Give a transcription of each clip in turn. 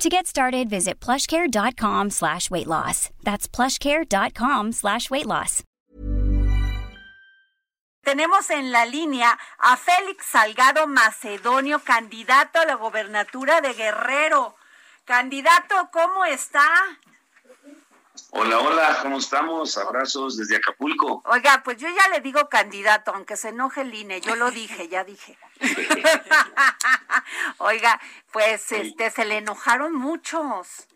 To get started, visit plushcare.com slash weight loss. That's plushcare.com slash weight loss. Tenemos en la línea a Félix Salgado Macedonio, candidato a la gobernatura de Guerrero. Candidato, ¿cómo está? Hola, hola, ¿cómo estamos? Abrazos desde Acapulco. Oiga, pues yo ya le digo candidato, aunque se enoje el INE, yo lo dije, ya dije. Oiga, pues este se le enojaron muchos.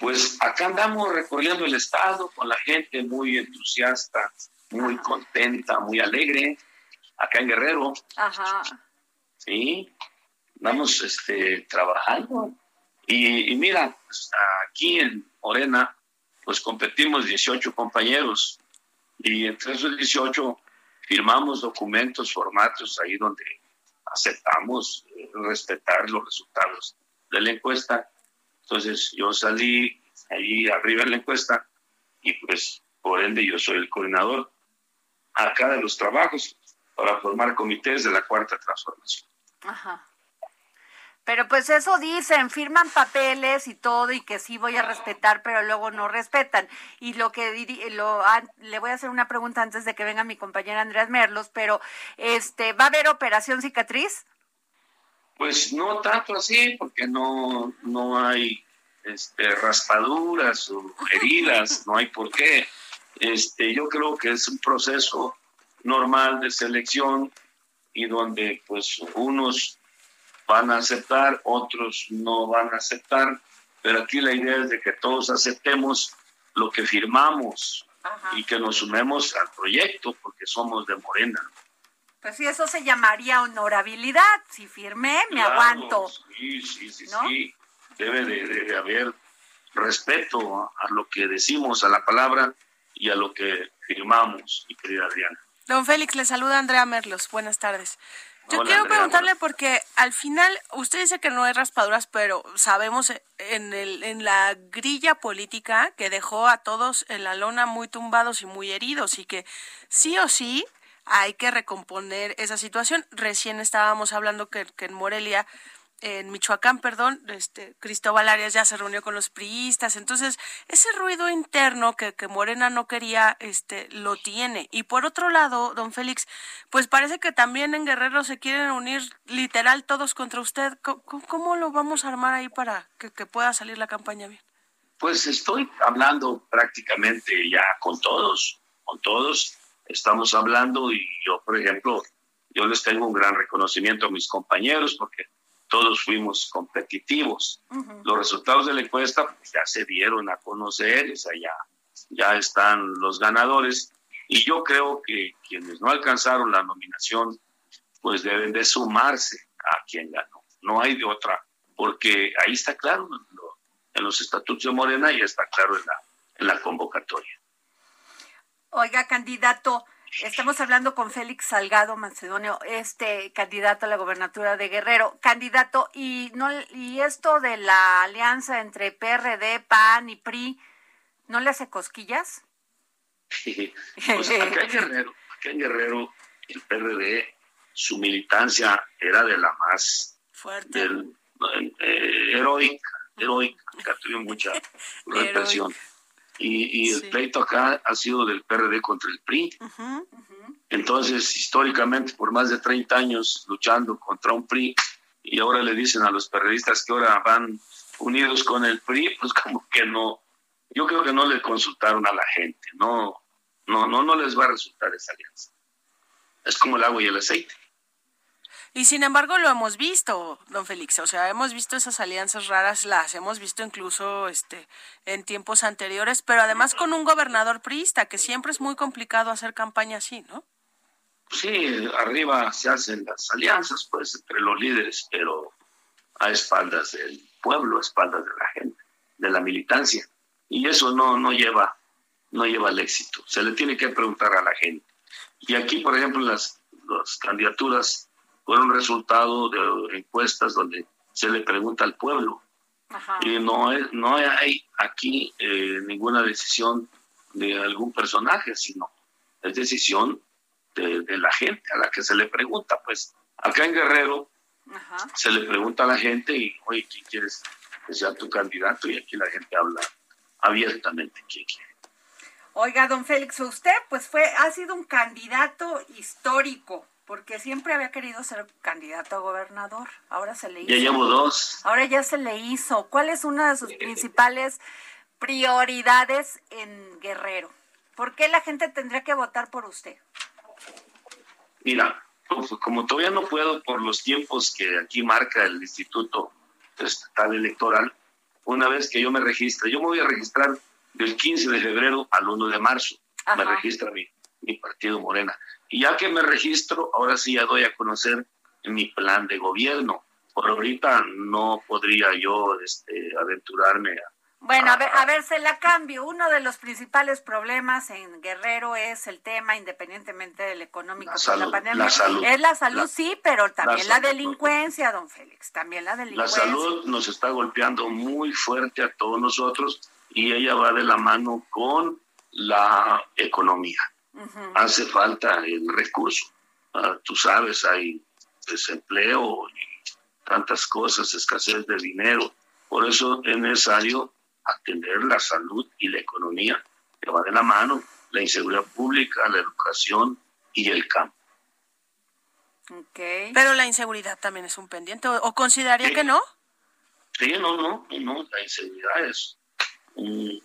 Pues acá andamos recorriendo el estado con la gente muy entusiasta, muy contenta, muy alegre, acá en Guerrero. Ajá. Sí, andamos este, trabajando. Y, y mira, pues, aquí en Morena, pues competimos 18 compañeros y entre esos 18 firmamos documentos, formatos ahí donde aceptamos eh, respetar los resultados de la encuesta. Entonces yo salí ahí arriba en la encuesta y pues por ende yo soy el coordinador acá de los trabajos para formar comités de la cuarta transformación. Ajá. Pero pues eso dicen, firman papeles y todo y que sí voy a respetar, pero luego no respetan. Y lo que lo, le voy a hacer una pregunta antes de que venga mi compañera Andrés Merlos, pero este, ¿va a haber operación cicatriz? Pues no tanto así, porque no, no hay este, raspaduras o heridas, no hay por qué. Este, yo creo que es un proceso normal de selección y donde pues unos van a aceptar, otros no van a aceptar, pero aquí la idea es de que todos aceptemos lo que firmamos y que nos sumemos al proyecto porque somos de Morena. Pues sí, eso se llamaría honorabilidad. Si firmé, me aguanto. Sí, sí, sí, sí. Debe de, haber respeto a, a, lo que decimos, a la palabra y a lo que firmamos, mi querida Adriana. Don Félix, le saluda Andrea Merlos. Buenas tardes. Yo quiero preguntarle porque al final usted dice que no hay raspaduras, pero sabemos en, el, en la grilla política que dejó a todos en la lona muy tumbados y muy heridos y que sí o sí hay que recomponer esa situación. Recién estábamos hablando que, que en Morelia en Michoacán, perdón, este, Cristóbal Arias ya se reunió con los priistas, entonces ese ruido interno que, que, Morena no quería, este, lo tiene. Y por otro lado, don Félix, pues parece que también en Guerrero se quieren unir literal todos contra usted. ¿Cómo, lo vamos a armar ahí para que pueda salir la campaña bien? Pues estoy hablando prácticamente ya con todos, con todos estamos hablando y yo, por ejemplo, yo les tengo un gran reconocimiento a mis compañeros porque todos fuimos competitivos. Los resultados de la encuesta pues, ya se dieron a conocer, o sea, ya, ya están los ganadores. Y yo creo que quienes no alcanzaron la nominación, pues deben de sumarse a quien ganó. No hay de otra, porque ahí está claro en los estatutos de Morena y está claro en la, en la convocatoria. Oiga, candidato, Estamos hablando con Félix Salgado Macedonio, este candidato a la gobernatura de Guerrero. Candidato, y no y esto de la alianza entre PRD, PAN y PRI, ¿no le hace cosquillas? pues acá en Guerrero, acá en Guerrero, el PRD, su militancia era de la más fuerte, eh, heroica, heroica, tuvo mucha represión. Y, el pleito acá ha sido del PRD contra el PRI. Entonces, históricamente, por más de 30 años luchando contra un PRI, y ahora le dicen a los periodistas que ahora van unidos con el PRI, pues como que no, yo creo que no le consultaron a la gente, no, no, no, no les va a resultar esa alianza. Es como el agua y el aceite. Y sin embargo lo hemos visto, don Félix, o sea, hemos visto esas alianzas raras, las hemos visto incluso este en tiempos anteriores, pero además con un gobernador priista, que siempre es muy complicado hacer campaña así, ¿no? Sí, arriba se hacen las alianzas, pues, entre los líderes, pero a espaldas del pueblo, a espaldas de la gente, de la militancia. Y eso no, no lleva no lleva al éxito. Se le tiene que preguntar a la gente. Y aquí, por ejemplo, las, las candidaturas fueron resultado de encuestas donde se le pregunta al pueblo. Y no, es, no hay aquí eh, ninguna decisión de algún personaje, sino es decisión de, la gente a la que se le pregunta. Pues acá en Guerrero se le pregunta a la gente y, oye, ¿quién quieres que sea tu candidato? Y aquí la gente habla abiertamente quién quiere. Oiga, don Félix, usted pues fue, ha sido un candidato histórico, porque siempre había querido ser candidato a gobernador. Ahora se le hizo. Ya llevo dos. Ahora ya se le hizo. ¿Cuál es una de sus principales prioridades en Guerrero? ¿Por qué la gente tendría que votar por usted? Mira, pues, como todavía no puedo por los tiempos que aquí marca el Instituto Estatal Electoral, una vez que yo me registre, yo me voy a registrar del 15 de febrero al 1 de marzo. Me registra mi, mi partido Morena. Y ya que me registro, ahora sí ya doy a conocer mi plan de gobierno. Por ahorita no podría yo este, aventurarme a, bueno, a ver, a ver, se la cambio. Uno de los principales problemas en Guerrero es el tema, independientemente del económico, la, la pandemia. salud. Es la salud, sí, pero también la, delincuencia, don Félix, también la delincuencia. La salud nos está golpeando muy fuerte a todos nosotros y ella va de la mano con la economía. Hace falta el recurso. Ah, tú sabes, hay desempleo y tantas cosas, escasez de dinero. Por eso es necesario atender la salud y la economía, que va de la mano, la inseguridad pública, la educación y el campo. Pero la inseguridad también es un pendiente, ¿o, consideraría que no? Sí, no, no, no, la inseguridad es un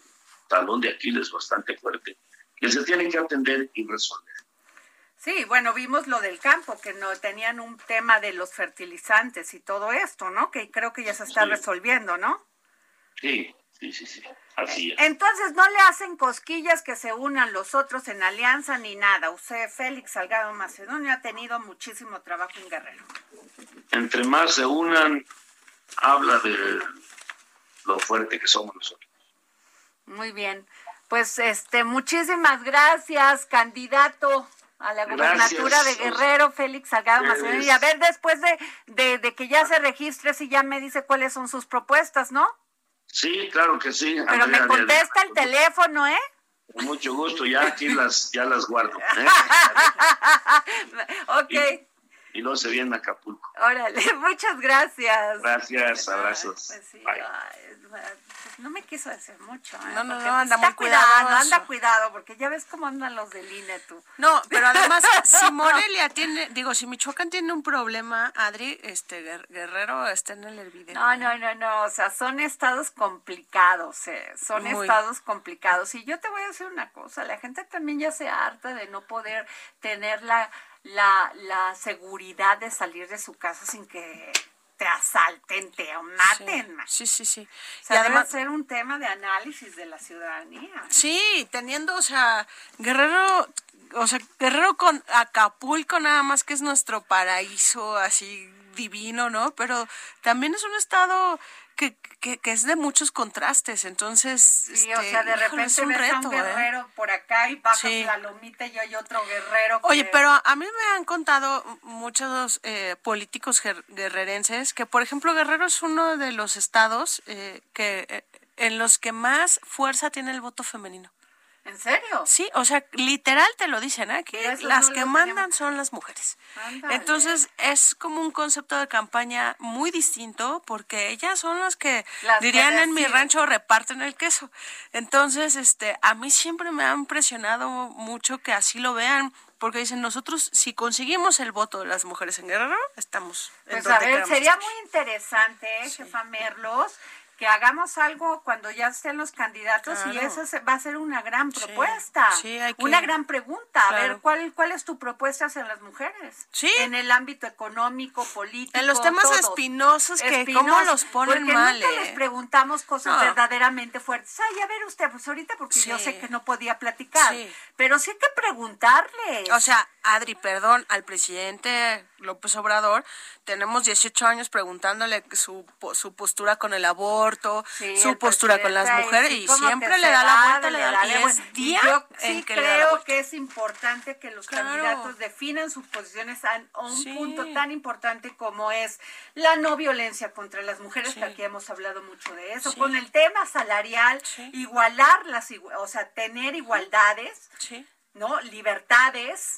talón de Aquiles bastante fuerte que se tiene que atender y resolver. Sí, bueno, vimos lo del campo, que no tenían un tema de los fertilizantes y todo esto, ¿no? Que creo que ya se está resolviendo, ¿no? Sí, sí, sí, sí. Así es. Entonces, no le hacen cosquillas que se unan los otros en alianza ni nada. Usted, Félix Salgado Macedonio, ha tenido muchísimo trabajo en Guerrero. Entre más se unan, habla de lo fuerte que somos nosotros. Muy bien. Pues este, muchísimas gracias, candidato a la gubernatura de Guerrero, Félix Salgado Macedonio. Y a ver, después de, de, que ya se registre, si ya me dice cuáles son sus propuestas, ¿no? Sí, claro que sí. Pero me contesta el teléfono, ¿eh? Con mucho gusto, ya aquí las, ya las guardo. ¿eh? ok y luego se viene a Acapulco. Órale, muchas gracias. Gracias, abrazos. Pues sí, pues no me quiso decir mucho. ¿eh? No, no, no, anda muy cuidado. Anda cuidado, porque ya ves cómo andan los del INE tú. No, pero además, si Morelia tiene, digo, si Michoacán tiene un problema, Adri, este Guerrero está en el hervidero. No, no, no, no, o sea, son estados complicados, eh. son estados complicados. Y yo te voy a decir una cosa, la gente también ya se harta de no poder tener la la, la seguridad de salir de su casa sin que te asalten, te maten. Sí, sí, sí. O sea, y además, debe ser un tema de análisis de la ciudadanía. Sí, teniendo, o sea, Guerrero, o sea, Guerrero con Acapulco nada más que es nuestro paraíso así divino, ¿no? Pero también es un estado que, que, es de muchos contrastes, entonces... Sí, o sea, de este, repente un ves a un ¿eh? guerrero por acá y bajas la lomita y hay otro guerrero. Oye, pero a mí me han contado muchos eh, políticos guerrerenses que, por ejemplo, Guerrero es uno de los estados eh, que en los que más fuerza tiene el voto femenino. ¿En serio? Sí, o sea, literal te lo dicen, ¿eh? Que las que mandan son las mujeres. Entonces, es como un concepto de campaña muy distinto porque ellas son las que dirían en mi rancho reparten el queso. Entonces, este, a mí siempre me ha impresionado mucho que así lo vean porque dicen nosotros si conseguimos el voto de las mujeres en Guerrero estamos pues a ver sería muy interesante ¿eh, jefa Merlos que hagamos algo cuando ya estén los candidatos y eso va a ser una gran propuesta, una gran pregunta. A ver, ¿cuál, ¿cuál es tu propuesta hacia las mujeres? Sí. En el ámbito económico, político. En los temas espinosos que cómo los ponen mal. Nunca les preguntamos cosas verdaderamente fuertes. Ay, a ver usted, pues ahorita porque yo sé que no podía platicar, pero sí hay que preguntarles. O sea, Adri, perdón, al presidente López Obrador, tenemos 18 años preguntándole su, su postura con el aborto, su postura con las mujeres y siempre le da la vuelta, le da la día Yo sí creo que es importante que los candidatos definan sus posiciones a, un punto tan importante como es la no violencia contra las mujeres, que aquí hemos hablado mucho de eso, con el tema salarial, igualar las, o sea, tener igualdades, ¿no? Libertades.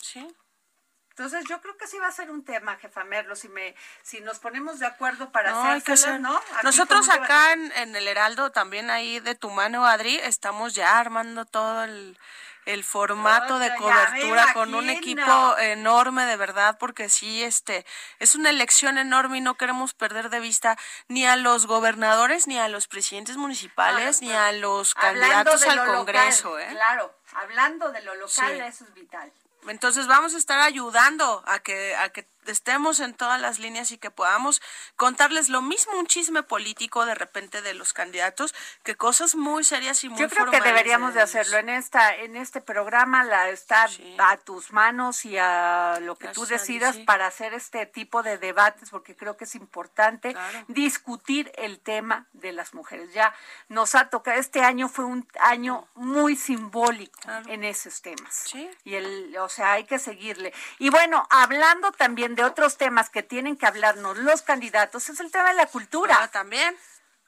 Entonces yo creo que sí va a ser un tema, jefa Merlo, si me, si nos ponemos de acuerdo para no, ¿no? Nosotros acá en, en, el Heraldo, también ahí de tu mano, Adri, estamos ya armando todo el, el formato de cobertura con un equipo enorme de verdad porque sí este es una elección enorme y no queremos perder de vista ni a los gobernadores ni a los presidentes municipales ni a los candidatos al Congreso ¿eh? claro hablando de lo local eso es vital entonces vamos a estar ayudando a que a que estemos en todas las líneas y que podamos contarles lo mismo un chisme político de repente de los candidatos que cosas muy serias y muy Yo creo que deberíamos de, hacerlo en esta en este programa la está a tus manos y a lo que tú decidas para hacer este tipo de debates porque creo que es importante discutir el tema de las mujeres. Ya nos ha tocado este año fue un año muy simbólico en esos temas. Y el o sea, hay que seguirle. Y bueno, hablando también de otros temas que tienen que hablarnos los candidatos es el tema de la cultura. Ah, también.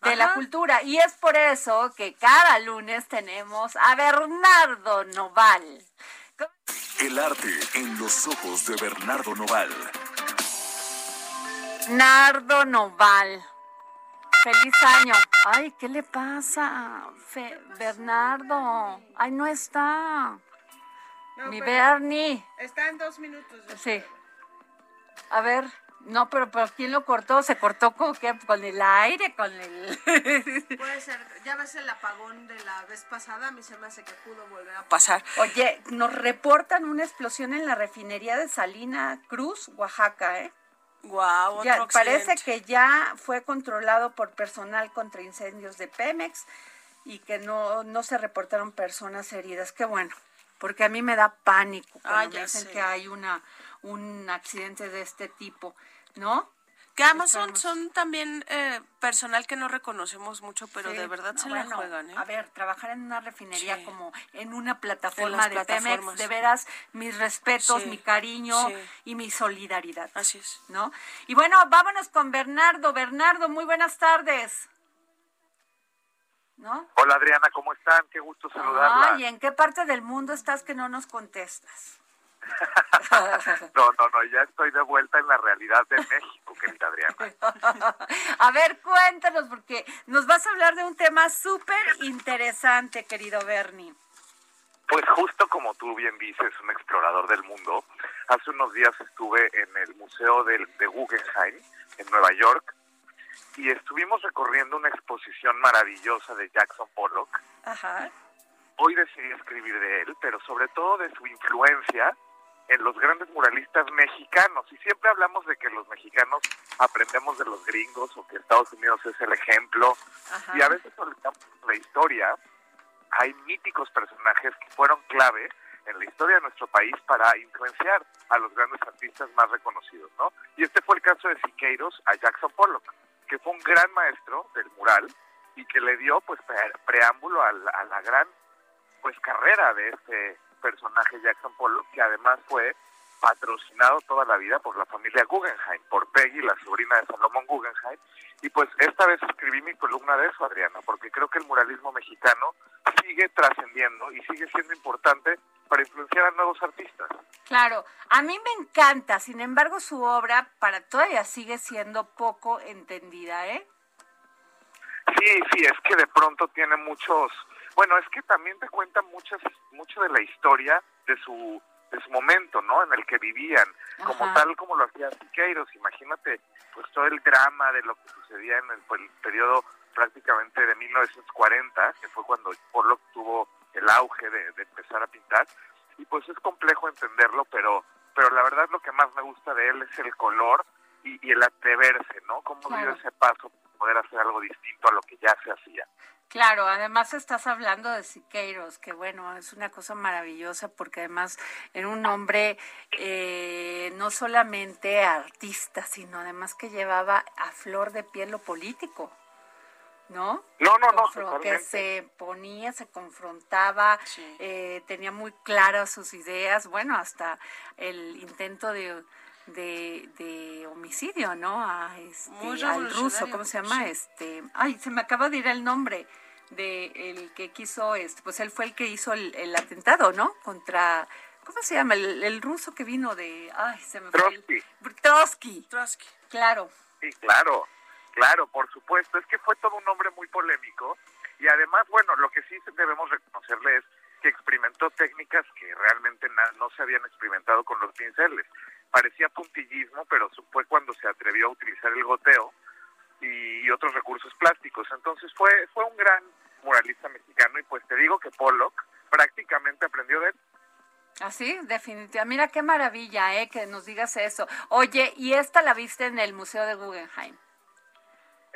De la cultura. Y es por eso que cada lunes tenemos a Bernardo Noval. El arte en los ojos de Bernardo Noval. Bernardo Noval. Feliz año. Ay, ¿qué le pasa? Bernardo. Ay, no está. Mi Bernie. Está en dos minutos. Sí. A ver, no, pero, pero ¿quién lo cortó? ¿Se cortó con qué? ¿Con el aire? ¿Con el...? Puede ser. Ya ves el apagón de la vez pasada, a mí se me hace que pudo volver a pasar. Oye, nos reportan una explosión en la refinería de Salina Cruz, Oaxaca, ¿eh? Wow, ya, parece que ya fue controlado por personal contra incendios de Pemex y que no, no se reportaron personas heridas. Qué bueno, porque a mí me da pánico cuando dicen que hay una un accidente de este tipo, ¿no? Que además son, son también eh, personal que no reconocemos mucho, pero de verdad se la juegan. ¿eh? A ver, trabajar en una refinería como en una plataforma de Pemex, de veras, mis respetos, mi cariño y mi solidaridad. Así es. ¿No? Y bueno, vámonos con Bernardo. Bernardo, muy buenas tardes. ¿No? Hola Adriana, ¿cómo están? Qué gusto saludarla. Ay, ¿en qué parte del mundo estás que no nos contestas? no, no, no, ya estoy de vuelta en la realidad de México, querida Adriana. a ver, cuéntanos, porque nos vas a hablar de un tema súper interesante, querido Bernie. Pues justo como tú bien dices, un explorador del mundo, hace unos días estuve en el Museo de, de Guggenheim, en Nueva York, y estuvimos recorriendo una exposición maravillosa de Jackson Pollock. Ajá. Hoy decidí escribir de él, pero sobre todo de su influencia en los grandes muralistas mexicanos. Y siempre hablamos de que los mexicanos aprendemos de los gringos o que Estados Unidos es el ejemplo. Y a veces olvidamos la historia. Hay míticos personajes que fueron clave en la historia de nuestro país para influenciar a los grandes artistas más reconocidos, ¿no? Y este fue el caso de Siqueiros a Jackson Pollock, que fue un gran maestro del mural y que le dio pues preámbulo a la, a la gran pues carrera de este personaje Jackson Pollock, que además fue patrocinado toda la vida por la familia Guggenheim, por Peggy, la sobrina de Salomón Guggenheim. Y pues esta vez escribí mi columna de eso, Adriana, porque creo que el muralismo mexicano sigue trascendiendo y sigue siendo importante para influenciar a nuevos artistas. Claro, a mí me encanta, sin embargo su obra para todavía sigue siendo poco entendida, ¿eh? Sí, sí, es que de pronto tiene muchos bueno, es que también te cuenta muchas, mucho de la historia de su, de su momento, ¿no? En el que vivían, como tal como lo hacía Siqueiros. Imagínate, pues todo el drama de lo que sucedía en el, pues, periodo prácticamente de 1940, que fue cuando Pollock tuvo el auge de, empezar a pintar. Y pues es complejo entenderlo, pero, pero la verdad lo que más me gusta de él es el color y, el atreverse, ¿no? Cómo dio ese paso para poder hacer algo distinto a lo que ya se hacía. Claro, además estás hablando de Siqueiros, que bueno, es una cosa maravillosa porque además era un hombre eh, no solamente artista, sino además que llevaba a flor de piel lo político. ¿no? No, no, no. Que se ponía, se confrontaba, eh, tenía muy claras sus ideas, bueno, hasta el intento de, de, homicidio, ¿no? A este, al ruso, ¿cómo se llama? Este, ay, se me acaba de ir el nombre de el que quiso, este, pues él fue el que hizo el, atentado, ¿no? Contra, ¿cómo se llama? El, ruso que vino de, ay, se me fue. Trotsky. Trotsky. Claro. Sí, claro. Claro, por supuesto, es que fue todo un hombre muy polémico y además, bueno, lo que sí debemos reconocerle es que experimentó técnicas que realmente no se habían experimentado con los pinceles. Parecía puntillismo, pero fue cuando se atrevió a utilizar el goteo y, otros recursos plásticos. Entonces fue, fue un gran muralista mexicano y pues te digo que Pollock prácticamente aprendió de él. Así, ah, definitivamente. Mira qué maravilla, ¿eh? Que nos digas eso. Oye, ¿y esta la viste en el Museo de Guggenheim?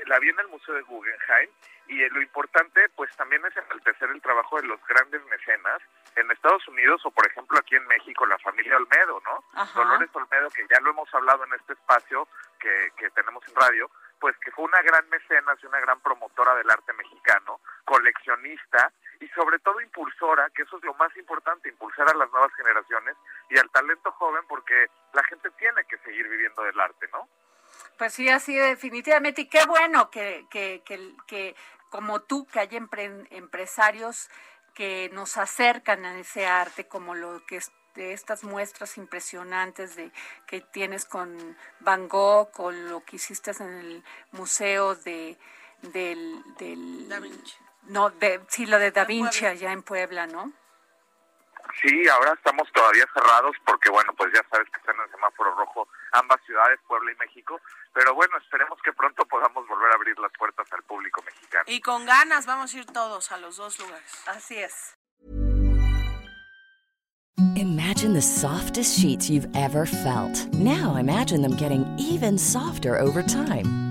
La vi en el Museo de Guggenheim y lo importante pues también es enaltecer el trabajo de los grandes mecenas en Estados Unidos o por ejemplo aquí en México la familia Olmedo, ¿no? Dolores Olmedo que ya lo hemos hablado en este espacio que, que tenemos en radio, pues que fue una gran mecenas y una gran promotora del arte mexicano, coleccionista y sobre todo impulsora, que eso es lo más importante, impulsar a las nuevas generaciones y al talento joven porque la gente tiene que seguir viviendo del arte, ¿no? Pues sí, así definitivamente. Y qué bueno que, que, que, como tú, que hay empresarios que nos acercan a ese arte, como lo que es de estas muestras impresionantes de que tienes con Van Gogh, con lo que hiciste en el museo de del, del da Vinci. no de sí lo de Da Vinci allá en Puebla, ¿no? Sí, ahora estamos todavía cerrados porque, bueno, pues ya sabes que están en el semáforo rojo ambas ciudades, Puebla y México. Pero bueno, esperemos que pronto podamos volver a abrir las puertas al público mexicano. Y con ganas vamos a ir todos a los dos lugares. Así es. Imagine the softest sheets you've ever felt. Now imagine them getting even softer over time.